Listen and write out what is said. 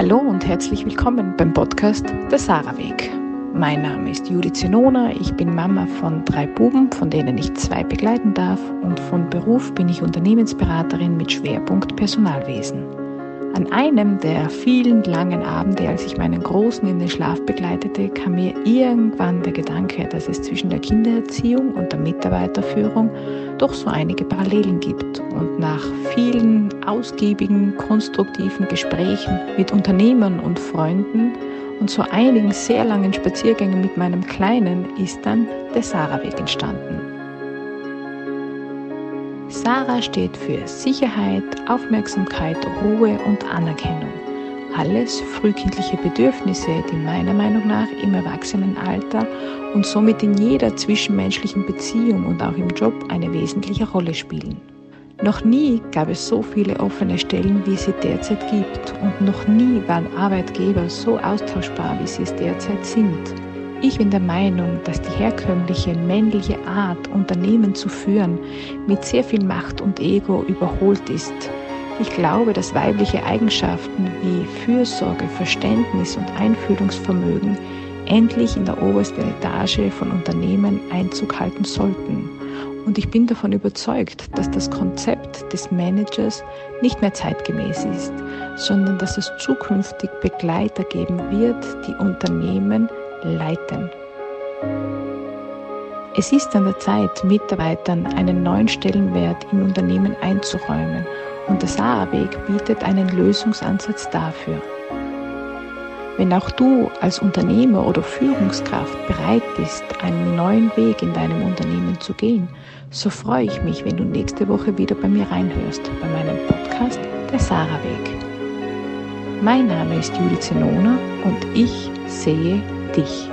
Hallo und herzlich willkommen beim Podcast Der Sarah Weg. Mein Name ist Judith Zenona, ich bin Mama von drei Buben, von denen ich zwei begleiten darf und von Beruf bin ich Unternehmensberaterin mit Schwerpunkt Personalwesen. An einem der vielen langen Abende, als ich meinen Großen in den Schlaf begleitete, kam mir irgendwann der Gedanke, dass es zwischen der Kindererziehung und der Mitarbeiterführung doch so einige Parallelen gibt. Und nach vielen ausgiebigen, konstruktiven Gesprächen mit Unternehmern und Freunden und so einigen sehr langen Spaziergängen mit meinem Kleinen ist dann der Sarah-Weg entstanden. Sarah steht für Sicherheit, Aufmerksamkeit, Ruhe und Anerkennung. Alles frühkindliche Bedürfnisse, die meiner Meinung nach im Erwachsenenalter und somit in jeder zwischenmenschlichen Beziehung und auch im Job eine wesentliche Rolle spielen. Noch nie gab es so viele offene Stellen, wie es sie derzeit gibt, und noch nie waren Arbeitgeber so austauschbar, wie sie es derzeit sind. Ich bin der Meinung, dass die herkömmliche männliche Art, Unternehmen zu führen, mit sehr viel Macht und Ego überholt ist. Ich glaube, dass weibliche Eigenschaften wie Fürsorge, Verständnis und Einfühlungsvermögen endlich in der obersten Etage von Unternehmen Einzug halten sollten. Und ich bin davon überzeugt, dass das Konzept des Managers nicht mehr zeitgemäß ist, sondern dass es zukünftig Begleiter geben wird, die Unternehmen leiten. Es ist an der Zeit, Mitarbeitern einen neuen Stellenwert im Unternehmen einzuräumen und der SAA-Weg bietet einen Lösungsansatz dafür. Wenn auch du als Unternehmer oder Führungskraft bereit bist, einen neuen Weg in deinem Unternehmen zu gehen, so freue ich mich, wenn du nächste Woche wieder bei mir reinhörst, bei meinem Podcast Der Sarah-Weg. Mein Name ist Judith Zenona und ich sehe dich.